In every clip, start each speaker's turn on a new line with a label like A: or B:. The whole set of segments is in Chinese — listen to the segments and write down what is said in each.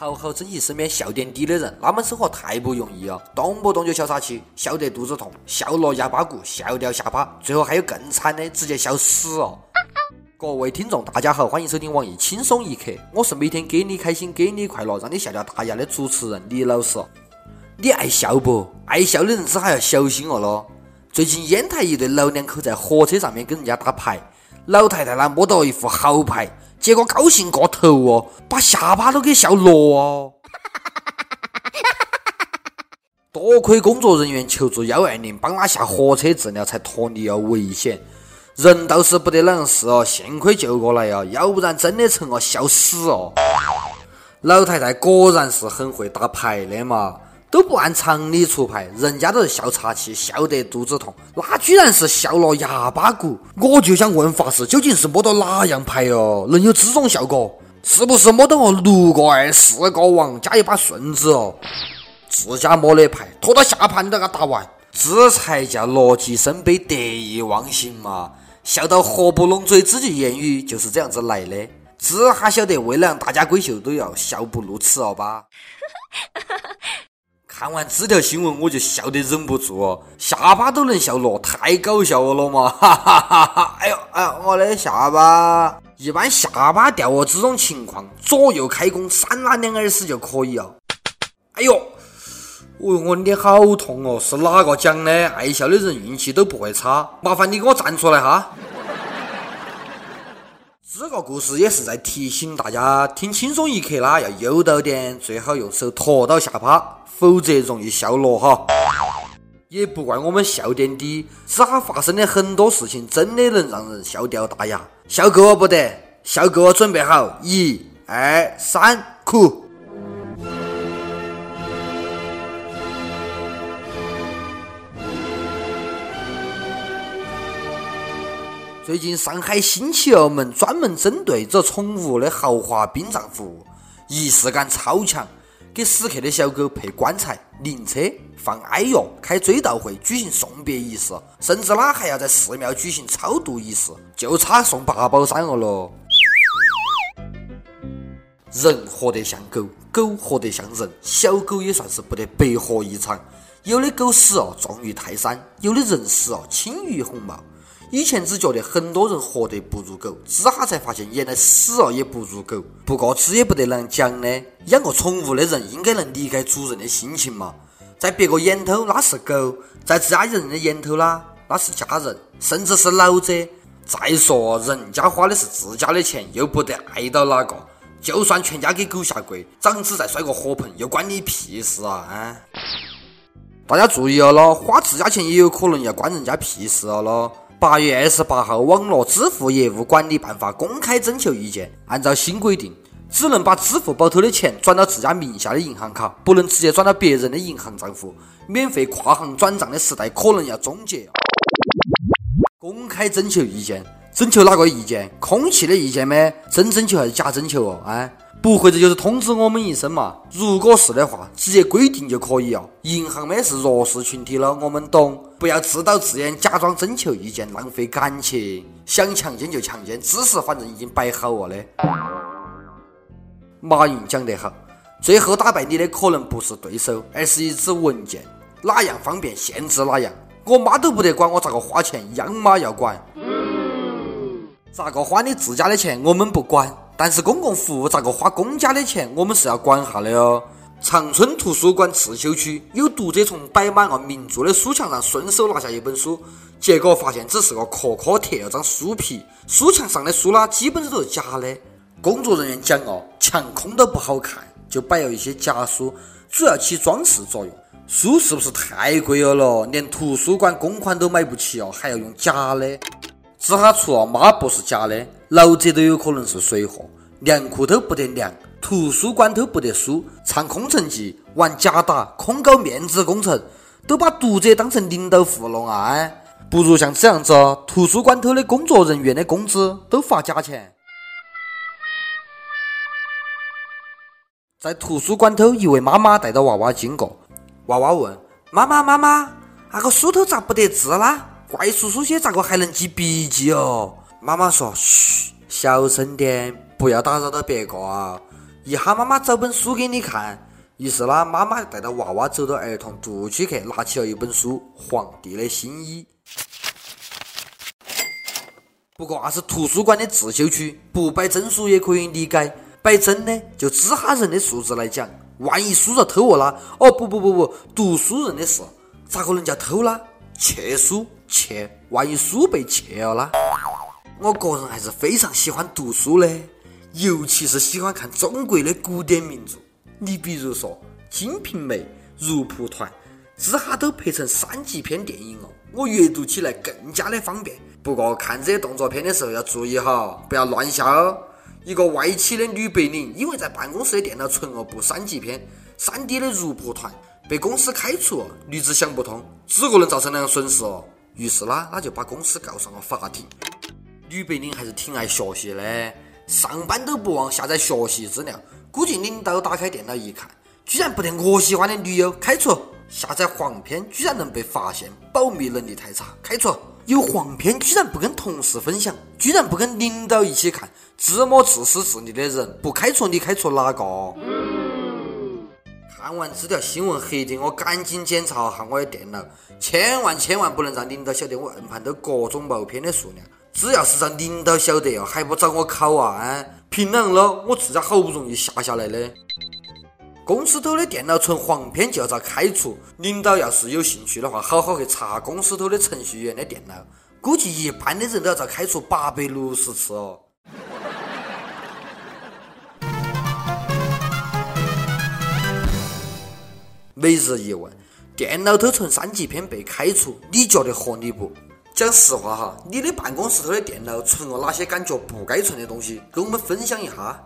A: 好好珍惜身边笑点低的人，他们生活太不容易了，动不动就笑岔气，笑得肚子痛，笑落哑巴骨，笑掉下巴，最后还有更惨的，直接笑死哦。各位听众，大家好，欢迎收听网易轻松一刻，我是每天给你开心、给你快乐、让你笑掉大牙的主持人李老师。你爱笑不？爱笑的人只还要小心哦咯。最近烟台一对老两口在火车上面跟人家打牌，老太太呢摸到一副好牌。结果高兴过头哦，把下巴都给笑落哦。多亏工作人员求助幺二零，帮他下火车治疗，才脱离了危险。人倒是不得啷事哦，幸亏救过来哦，要不然真的成了笑死哦。老太太果然是很会打牌的嘛。都不按常理出牌，人家都是笑岔气，笑得肚子痛，那居然是笑落哑巴骨。我就想问法师，究竟是摸到哪样牌哦，能有这种效果？是不是摸到我六个二、四个王加一把顺子哦？自家摸的牌，拖到下盘都给他打完，这才叫乐极生悲、得意忘形嘛！笑到合不拢嘴，这句谚语就是这样子来的。这哈晓得，为了让大家闺秀都要笑不露齿了吧？看完这条新闻，我就笑得忍不住，下巴都能笑落，太搞笑了嘛！哈哈哈哈！哎呦哎，我的下巴，一般下巴掉哦，这种情况左右开弓，扇他两耳屎就可以了。哎呦，我我脸好痛哦，是哪个讲的？爱笑的人运气都不会差，麻烦你给我站出来哈。这个故事也是在提醒大家，听轻松一刻啦，要悠到点，最好用手托到下巴。否则容易笑落哈，也不怪我们笑点低，这哈发生的很多事情真的能让人笑掉大牙。笑够了不得，笑够了准备好，一、二、三，哭。最近上海新起了门专门针对这宠物的豪华殡葬服务，仪式感超强。给死去的小狗配棺材、灵车、放哀乐、开追悼会、举行送别仪式，甚至啦还要在寺庙举行超度仪式，就差送八宝山了咯。人活得像狗，狗活得像人，小狗也算是不得白活一场。有的狗死哦，重于泰山；有的人死哦，轻于鸿毛。以前只觉得很多人活得不如狗，这哈才发现原来死了也不如狗。不过这也不得啷讲呢，养个宠物的人应该能理解主人的心情嘛。在别个眼头那是狗，在自家人的眼头啦那是家人，甚至是老者。再说人家花的是自家的钱，又不得碍到哪个。就算全家给狗下跪，长子再摔个火盆，又关你屁事啊！啊！大家注意了咯，花自家钱也有可能要关人家屁事了咯。八月二十八号，网络支付业务管理办法公开征求意见。按照新规定，只能把支付宝头的钱转到自家名下的银行卡，不能直接转到别人的银行账户。免费跨行转账的时代可能要终结。公开征求意见，征求哪个意见？空气的意见吗？真征求还是假征求哦？啊？不会，这就是通知我们一声嘛。如果是的话，直接规定就可以啊。银行们是弱势群体了，我们懂。不要自导自演，假装征求意见，浪费感情。想强奸就强奸，姿势反正已经摆好了的。马云讲得好，最后打败你的可能不是对手，而是一纸文件。哪样方便限制哪样。我妈都不得管我咋个花钱，央妈要管。咋个花你自家的钱，我们不管。但是公共服务咋个花公家的钱，我们是要管下的哦。长春图书馆刺绣区有读者从摆满了名著的书墙上顺手拿下一本书，结果发现只是个壳壳贴了张书皮，书墙上的书啦基本都是假的。工作人员讲哦，墙空都不好看，就摆了一些假书，主要起装饰作用。书是不是太贵了咯？连图书馆公款都买不起哦，还要用假的？这哈除了抹布是假的，老者都有可能是水货。连裤头不得凉，图书馆头不得书，唱空城计，玩假打，空搞面子工程，都把读者当成领导糊弄啊！不如像这样子，图书馆头的工作人员的工资都发假钱。在图书馆头，一位妈妈带着娃娃经过，娃娃问妈妈：“妈妈，那个书头咋不得字啦？”怪叔叔些咋个还能记笔记哦？妈妈说：“嘘，小声点，不要打扰到别个啊。一喊妈妈找本书给你看。于是呢，妈妈带着娃娃走到儿童读区去，拿起了一本书《皇帝的新衣》。不过那是图书馆的自修区，不摆真书也可以理解。摆真的，就只哈人的素质来讲，万一书遭偷了啦？哦不不不不，读书人的事，咋个能叫偷啦？窃书窃，万一书被窃了啦？我个人还是非常喜欢读书的，尤其是喜欢看中国的古典名著。你比如说《金瓶梅》《如蒲团》，这哈都拍成三级片电影了，我阅读起来更加的方便。不过看这些动作片的时候要注意哈，不要乱笑哦。一个外企的女白领，因为在办公室的电脑存了部三级片三 D 的《如蒲团》，被公司开除。女子想不通，只个能造成那样损失哦，于是呢，她就把公司告上了法庭。女白领还是挺爱学习的，上班都不忘下载学习资料。估计领导打开电脑一看，居然不得我喜欢的女友，开除。下载黄片居然能被发现，保密能力太差，开除。有黄片居然不跟同事分享，居然不跟领导一起看，这么自私自利的人，不开除你开除哪个？看完这条新闻黑的，我赶紧检查下我的电脑，千万千万不能让领导晓得我硬盘都各种毛片的数量。只要是让领导晓得哦，还不找我考啊？凭啷了？我自家好不容易下下来的。公司头的电脑存黄片就要遭开除，领导要是有兴趣的话，好好去查公司头的程序员的电脑，估计一般的人都要遭开除八百六十次哦。每日一问：电脑头存三级片被开除，你觉得合理不？讲实话哈，你的办公室头的电脑存了哪些感觉不该存的东西？跟我们分享一下。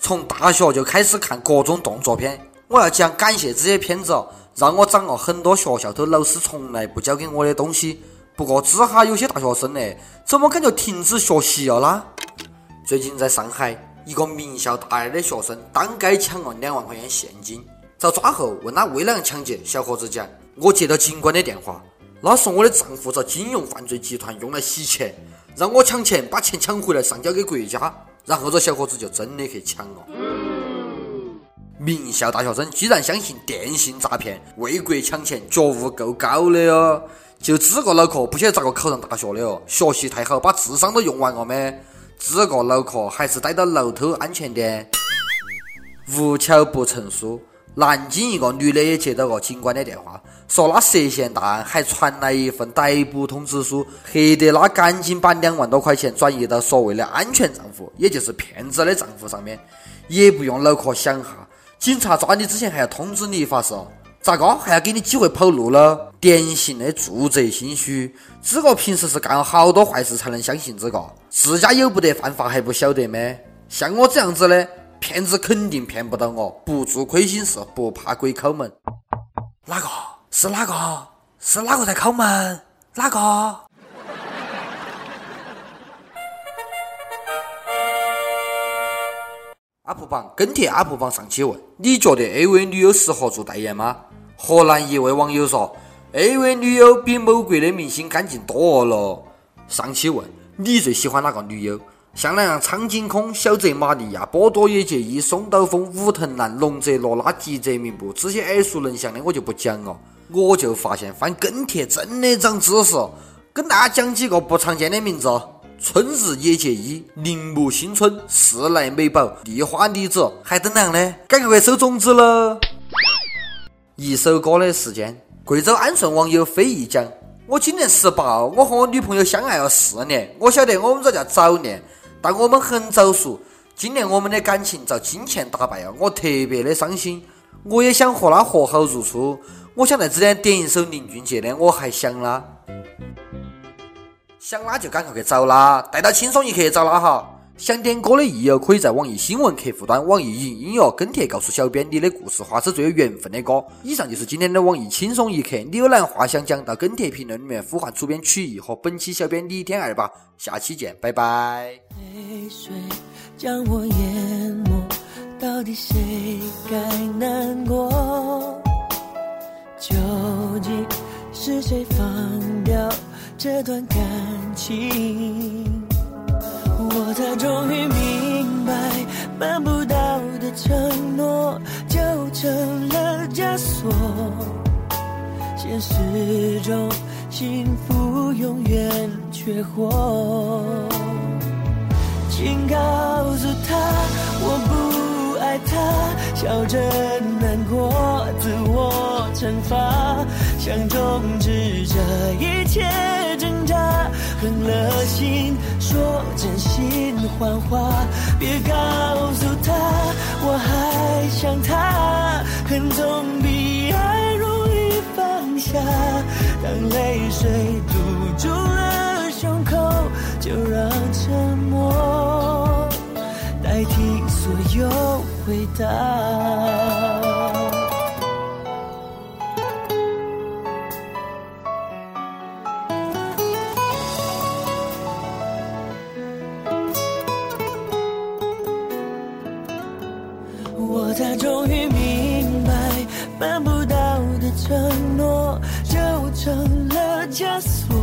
A: 从大学就开始看各种动作片，我要讲感谢这些片子哦，让我长了很多学校头老师从来不教给我的东西。不过，只哈有些大学生呢，怎么感觉停止学习了啦？最近在上海，一个名校大二的学生当街抢了两万块钱现金，遭抓后问他为哪样抢劫，小伙子讲：我接到警官的电话，他说我的丈夫遭金融犯罪集团用来洗钱，让我抢钱，把钱抢回来上交给国家。然后这小伙子就真的去抢了。名校大学生居然相信电信诈骗，为国抢钱，觉悟够高的哟！就这个脑壳，不晓得咋个考上大学的哦？学习太好，把智商都用完了没？这个脑壳还是待到楼头安全点。无巧不成书。南京一个女的也接到过警官的电话，说她涉嫌大案，还传来一份逮捕通知书，吓得她赶紧把两万多块钱转移到所谓的安全账户，也就是骗子的账户上面。也不用脑壳想哈，警察抓你之前还要通知你一发誓，咋个还要给你机会跑路了？典型的做贼心虚，这个平时是干了好多坏事才能相信这个，自家有不得犯法还不晓得吗？像我这样子的。骗子肯定骗不到我，不做亏心事，不怕鬼敲门。哪个是哪个？是哪个在敲门？哪个？UP 榜跟帖 UP 榜上期问：你觉得 AV 女优适合做代言吗？河南一位网友说：AV 女优比某国的明星干净多了。上期问：你最喜欢哪个女优？像那样苍井空、小泽玛利亚、波多野结衣、松岛枫、武藤兰、龙泽罗拉、吉泽明步这些耳熟能详的我就不讲了。我就发现翻跟帖真的长知识，跟大家讲几个不常见的名字：春日野结衣、铃木新春、四濑美宝、丽花李子。还等哪样呢？赶快收种子了！一首歌的时间，贵州安顺网友飞一讲：我今年十八，我和我女朋友相爱了四年，我晓得我们这叫早恋。但我们很早熟，今年我们的感情遭金钱打败了，我特别的伤心。我也想和他和好如初，我想在这里点一首林俊杰的《我还想他》，想他就赶快去找他，带到轻松一刻找他哈。想点歌的益友可以在网易新闻客户端、网易云音乐跟帖告诉小编你的故事，或是最有缘分的歌。以上就是今天的网易轻松一刻，你有哪话想讲，到跟帖评论里面呼唤主编曲艺和本期小编李天二吧。下期见，拜拜。泪水将我淹没，到底谁该难过？究竟是谁放掉这段感情？我才终于明白，办不到的承诺就成了枷锁。
B: 现实中幸福永远缺货，请告诉他我不爱他，笑着难过，自我惩罚，想终止这一切。狠了心说真心谎话，别告诉他我还想他，恨总比爱容易放下，当泪水堵住了胸口，就让沉默代替所有回答。成了枷锁。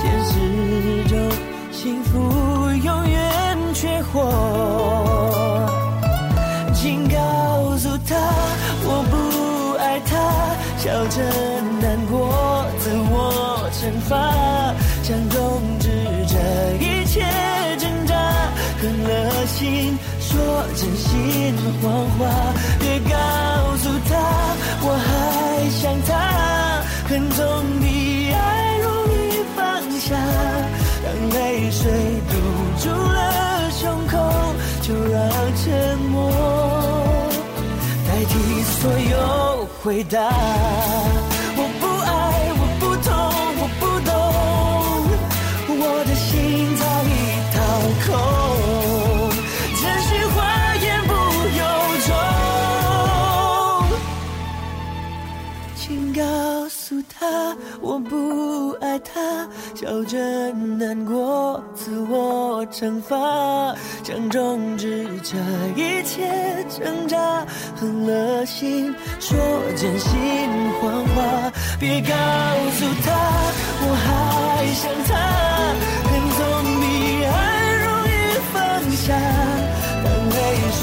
B: 现实中幸福永远缺货，请告诉他我不爱他，笑着难过，自我惩罚，想终止这一切挣扎，狠了心。说真心谎话，回答。我不爱，我不痛，我不懂，我的心早已掏空。真心话言不由衷，请告诉他我不不爱他，笑着难过，自我惩罚，想终止这一切挣扎，狠了心说真心谎话，别告诉他我还想他，恨总比爱容易放下。当泪水